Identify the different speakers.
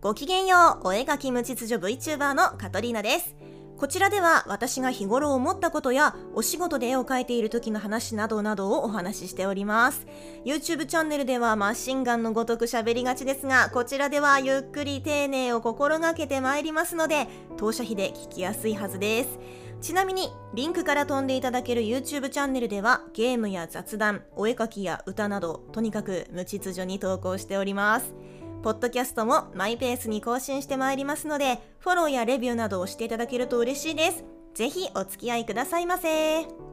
Speaker 1: ごきげんよう、お絵描き無秩序 VTuber のカトリーナです。こちらでは私が日頃思ったことやお仕事で絵を描いている時の話などなどをお話ししております。YouTube チャンネルではマシンガンのごとく喋りがちですが、こちらではゆっくり丁寧を心がけてまいりますので、当社費で聞きやすいはずです。ちなみに、リンクから飛んでいただける YouTube チャンネルでは、ゲームや雑談、お絵描きや歌など、とにかく無秩序に投稿しております。ポッドキャストもマイペースに更新してまいりますので、フォローやレビューなどをしていただけると嬉しいです。ぜひお付き合いくださいませ。